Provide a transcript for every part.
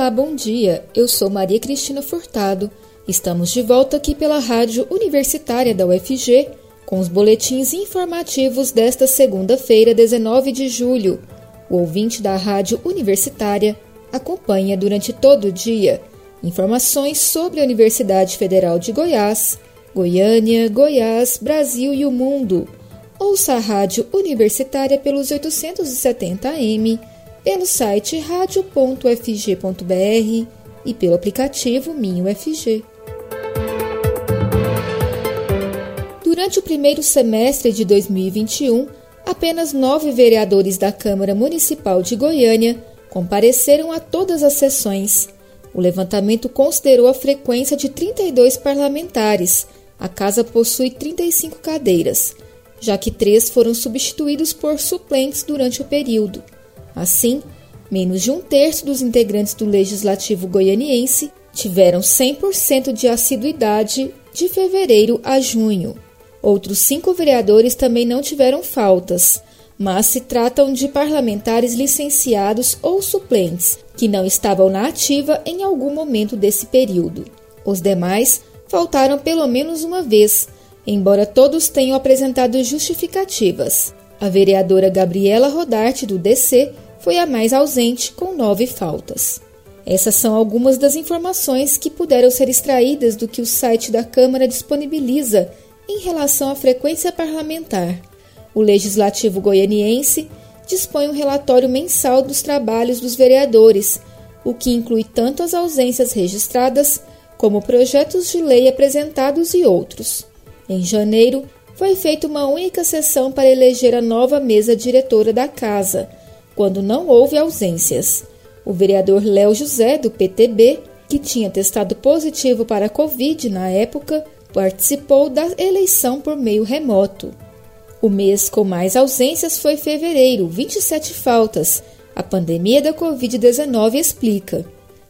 Olá, bom dia. Eu sou Maria Cristina Furtado. Estamos de volta aqui pela Rádio Universitária da UFG com os boletins informativos desta segunda-feira, 19 de julho. O ouvinte da Rádio Universitária acompanha durante todo o dia informações sobre a Universidade Federal de Goiás, Goiânia, Goiás, Brasil e o mundo. Ouça a Rádio Universitária pelos 870 AM pelo site radio.fg.br e pelo aplicativo Minho FG. Durante o primeiro semestre de 2021, apenas nove vereadores da Câmara Municipal de Goiânia compareceram a todas as sessões. O levantamento considerou a frequência de 32 parlamentares. A casa possui 35 cadeiras, já que três foram substituídos por suplentes durante o período. Assim, menos de um terço dos integrantes do Legislativo goianiense tiveram 100% de assiduidade de fevereiro a junho. Outros cinco vereadores também não tiveram faltas, mas se tratam de parlamentares licenciados ou suplentes que não estavam na ativa em algum momento desse período. Os demais faltaram pelo menos uma vez, embora todos tenham apresentado justificativas. A vereadora Gabriela Rodarte, do DC, foi a mais ausente, com nove faltas. Essas são algumas das informações que puderam ser extraídas do que o site da Câmara disponibiliza em relação à frequência parlamentar. O Legislativo goianiense dispõe um relatório mensal dos trabalhos dos vereadores, o que inclui tanto as ausências registradas como projetos de lei apresentados e outros. Em janeiro, foi feita uma única sessão para eleger a nova mesa diretora da Casa, quando não houve ausências. O vereador Léo José, do PTB, que tinha testado positivo para a Covid na época, participou da eleição por meio remoto. O mês com mais ausências foi fevereiro, 27 faltas. A pandemia da Covid-19 explica.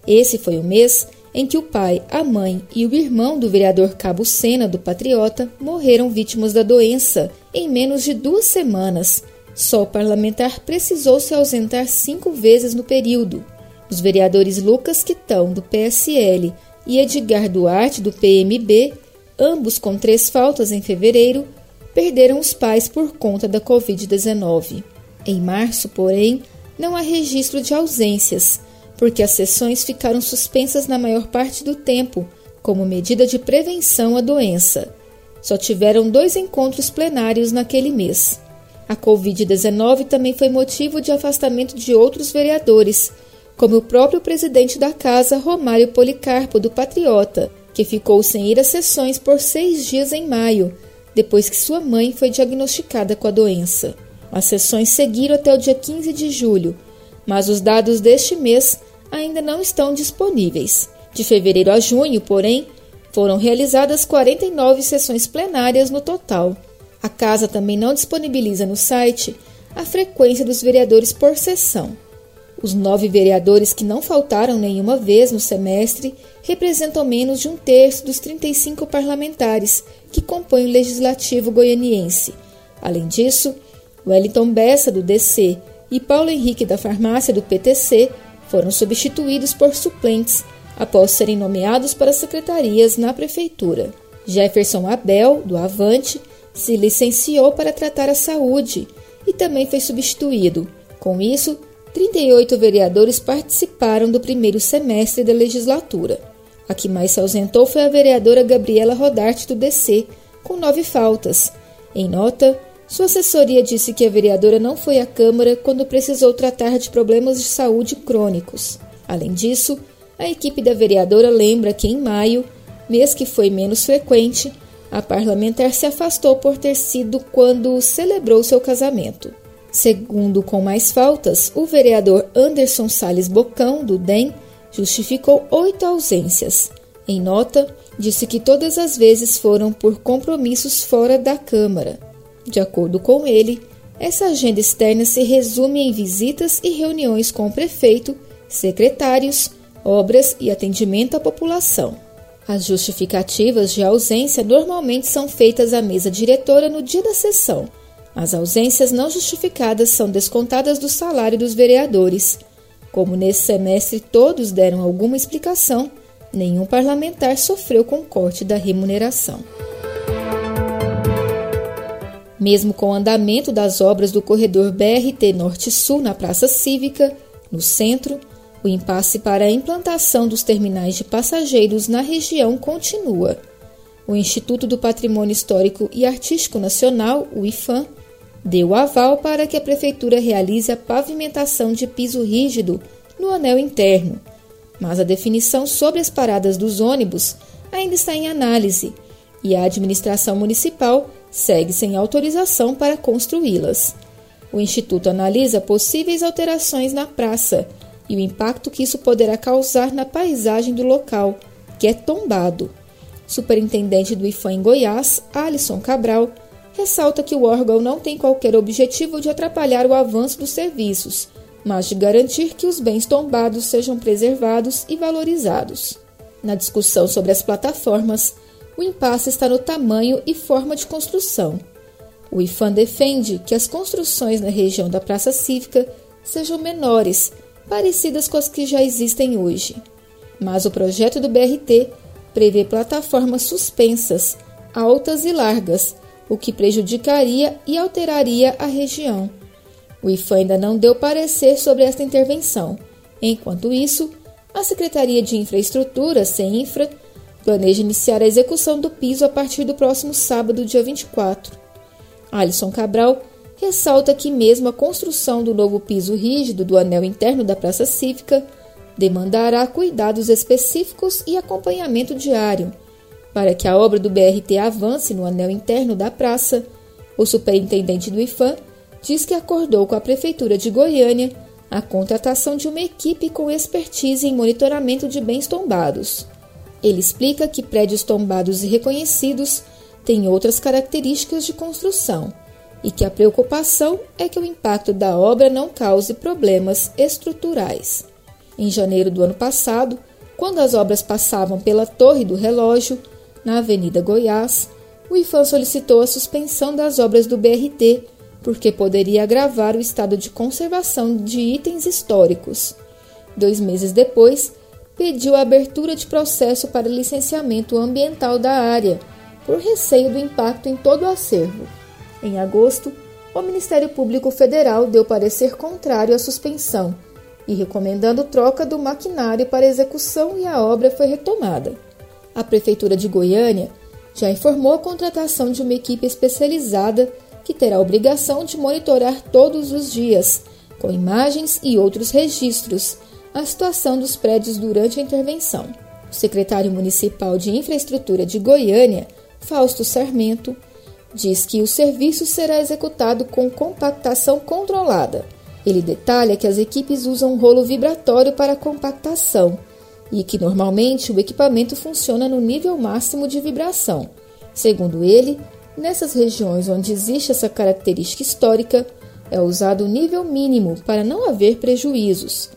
Esse foi o mês em que o pai, a mãe e o irmão do vereador Cabo Sena do Patriota morreram vítimas da doença em menos de duas semanas. Só o parlamentar precisou se ausentar cinco vezes no período. Os vereadores Lucas Quitão, do PSL, e Edgar Duarte, do PMB, ambos com três faltas em fevereiro, perderam os pais por conta da Covid-19. Em março, porém, não há registro de ausências porque as sessões ficaram suspensas na maior parte do tempo, como medida de prevenção à doença. Só tiveram dois encontros plenários naquele mês. A Covid-19 também foi motivo de afastamento de outros vereadores, como o próprio presidente da casa, Romário Policarpo, do Patriota, que ficou sem ir às sessões por seis dias em maio, depois que sua mãe foi diagnosticada com a doença. As sessões seguiram até o dia 15 de julho, mas os dados deste mês ainda não estão disponíveis. De fevereiro a junho, porém, foram realizadas 49 sessões plenárias no total. A Casa também não disponibiliza no site a frequência dos vereadores por sessão. Os nove vereadores que não faltaram nenhuma vez no semestre representam menos de um terço dos 35 parlamentares que compõem o Legislativo goianiense. Além disso, Wellington Bessa, do DC, e Paulo Henrique da Farmácia, do PTC, foram substituídos por suplentes após serem nomeados para secretarias na prefeitura. Jefferson Abel, do Avante, se licenciou para tratar a saúde e também foi substituído. Com isso, 38 vereadores participaram do primeiro semestre da legislatura. A que mais se ausentou foi a vereadora Gabriela Rodarte, do DC, com nove faltas. Em nota, sua assessoria disse que a vereadora não foi à Câmara quando precisou tratar de problemas de saúde crônicos. Além disso, a equipe da vereadora lembra que em maio, mês que foi menos frequente, a parlamentar se afastou por ter sido quando celebrou seu casamento. Segundo com mais faltas, o vereador Anderson Sales Bocão, do DEM, justificou oito ausências. Em nota, disse que todas as vezes foram por compromissos fora da Câmara. De acordo com ele, essa agenda externa se resume em visitas e reuniões com o prefeito, secretários, obras e atendimento à população. As justificativas de ausência normalmente são feitas à mesa diretora no dia da sessão. As ausências não justificadas são descontadas do salário dos vereadores. Como nesse semestre todos deram alguma explicação, nenhum parlamentar sofreu com corte da remuneração. Mesmo com o andamento das obras do corredor BRT Norte-Sul na Praça Cívica, no centro, o impasse para a implantação dos terminais de passageiros na região continua. O Instituto do Patrimônio Histórico e Artístico Nacional, o IFAM, deu aval para que a Prefeitura realize a pavimentação de piso rígido no anel interno, mas a definição sobre as paradas dos ônibus ainda está em análise e a administração municipal segue sem autorização para construí-las. O Instituto analisa possíveis alterações na praça e o impacto que isso poderá causar na paisagem do local, que é tombado. Superintendente do IFAM em Goiás, Alisson Cabral, ressalta que o órgão não tem qualquer objetivo de atrapalhar o avanço dos serviços, mas de garantir que os bens tombados sejam preservados e valorizados. Na discussão sobre as plataformas, o impasse está no tamanho e forma de construção. O IFAM defende que as construções na região da Praça Cívica sejam menores, parecidas com as que já existem hoje. Mas o projeto do BRT prevê plataformas suspensas, altas e largas, o que prejudicaria e alteraria a região. O IFAM ainda não deu parecer sobre esta intervenção. Enquanto isso, a Secretaria de Infraestrutura, CEINFRA, planeja iniciar a execução do piso a partir do próximo sábado, dia 24. Alisson Cabral ressalta que mesmo a construção do novo piso rígido do anel interno da Praça Cívica demandará cuidados específicos e acompanhamento diário, para que a obra do BRT avance no anel interno da praça, o superintendente do IFAM diz que acordou com a Prefeitura de Goiânia a contratação de uma equipe com expertise em monitoramento de bens tombados. Ele explica que prédios tombados e reconhecidos têm outras características de construção e que a preocupação é que o impacto da obra não cause problemas estruturais. Em janeiro do ano passado, quando as obras passavam pela Torre do Relógio, na Avenida Goiás, o IFAM solicitou a suspensão das obras do BRT, porque poderia agravar o estado de conservação de itens históricos. Dois meses depois, pediu a abertura de processo para licenciamento ambiental da área, por receio do impacto em todo o acervo. Em agosto, o Ministério Público Federal deu parecer contrário à suspensão e recomendando troca do maquinário para execução e a obra foi retomada. A Prefeitura de Goiânia já informou a contratação de uma equipe especializada que terá a obrigação de monitorar todos os dias, com imagens e outros registros, a situação dos prédios durante a intervenção. O secretário municipal de Infraestrutura de Goiânia, Fausto Sarmento, diz que o serviço será executado com compactação controlada. Ele detalha que as equipes usam um rolo vibratório para compactação e que normalmente o equipamento funciona no nível máximo de vibração. Segundo ele, nessas regiões onde existe essa característica histórica, é usado o nível mínimo para não haver prejuízos.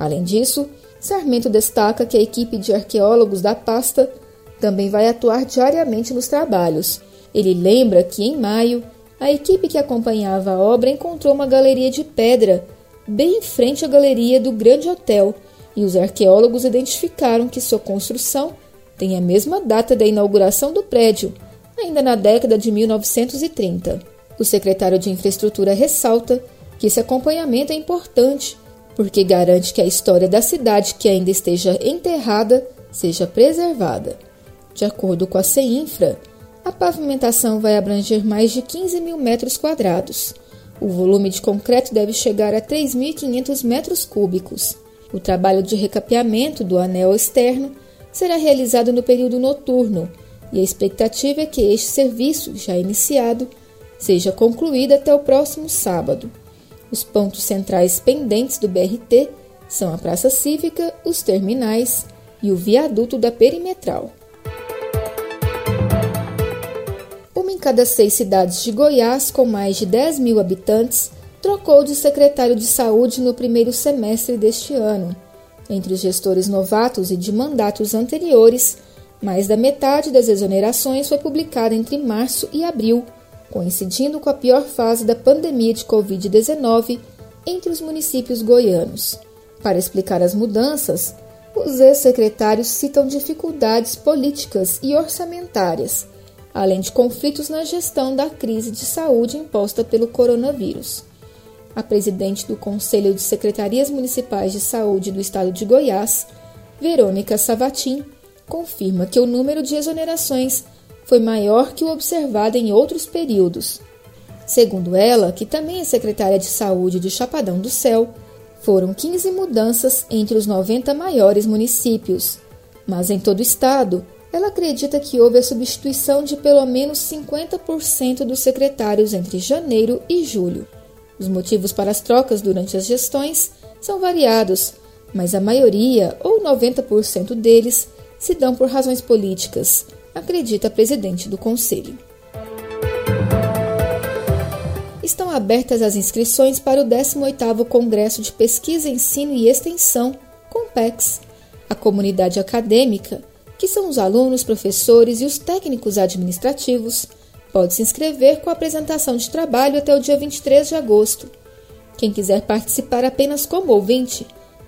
Além disso, Sarmento destaca que a equipe de arqueólogos da pasta também vai atuar diariamente nos trabalhos. Ele lembra que, em maio, a equipe que acompanhava a obra encontrou uma galeria de pedra bem em frente à galeria do Grande Hotel e os arqueólogos identificaram que sua construção tem a mesma data da inauguração do prédio, ainda na década de 1930. O secretário de Infraestrutura ressalta que esse acompanhamento é importante porque garante que a história da cidade que ainda esteja enterrada seja preservada. De acordo com a CEINFRA, a pavimentação vai abranger mais de 15 mil metros quadrados. O volume de concreto deve chegar a 3.500 metros cúbicos. O trabalho de recapeamento do anel externo será realizado no período noturno e a expectativa é que este serviço, já iniciado, seja concluído até o próximo sábado. Os pontos centrais pendentes do BRT são a Praça Cívica, os terminais e o viaduto da Perimetral. Uma em cada seis cidades de Goiás, com mais de 10 mil habitantes, trocou de secretário de saúde no primeiro semestre deste ano. Entre os gestores novatos e de mandatos anteriores, mais da metade das exonerações foi publicada entre março e abril, coincidindo com a pior fase da pandemia de Covid-19 entre os municípios goianos. Para explicar as mudanças, os ex-secretários citam dificuldades políticas e orçamentárias, além de conflitos na gestão da crise de saúde imposta pelo coronavírus. A presidente do Conselho de Secretarias Municipais de Saúde do Estado de Goiás, Verônica Savatin, confirma que o número de exonerações foi maior que o observado em outros períodos. Segundo ela, que também é secretária de Saúde de Chapadão do Céu, foram 15 mudanças entre os 90 maiores municípios, mas em todo o estado, ela acredita que houve a substituição de pelo menos 50% dos secretários entre janeiro e julho. Os motivos para as trocas durante as gestões são variados, mas a maioria, ou 90% deles, se dão por razões políticas, acredita presidente do conselho. estão abertas as inscrições para o 18º Congresso de Pesquisa, Ensino e Extensão, COMPEX. A comunidade acadêmica, que são os alunos, professores e os técnicos administrativos, pode se inscrever com a apresentação de trabalho até o dia 23 de agosto. Quem quiser participar apenas como ouvinte,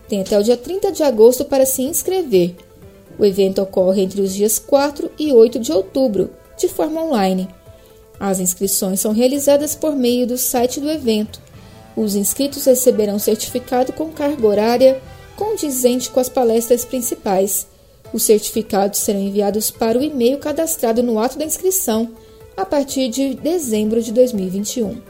tem até o dia 30 de agosto para se inscrever. O evento ocorre entre os dias 4 e 8 de outubro, de forma online. As inscrições são realizadas por meio do site do evento. Os inscritos receberão certificado com carga horária condizente com as palestras principais. Os certificados serão enviados para o e-mail cadastrado no ato da inscrição a partir de dezembro de 2021.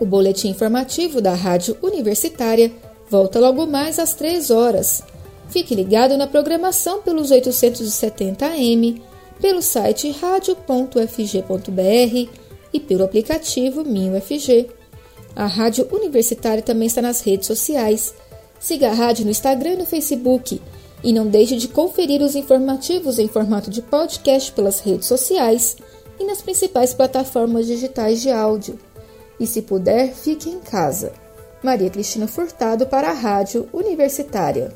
O boletim informativo da Rádio Universitária volta logo mais às 3 horas. Fique ligado na programação pelos 870 AM pelo site radio.fg.br e pelo aplicativo MinUFG. A Rádio Universitária também está nas redes sociais. Siga a rádio no Instagram e no Facebook. E não deixe de conferir os informativos em formato de podcast pelas redes sociais e nas principais plataformas digitais de áudio. E se puder, fique em casa. Maria Cristina Furtado para a Rádio Universitária.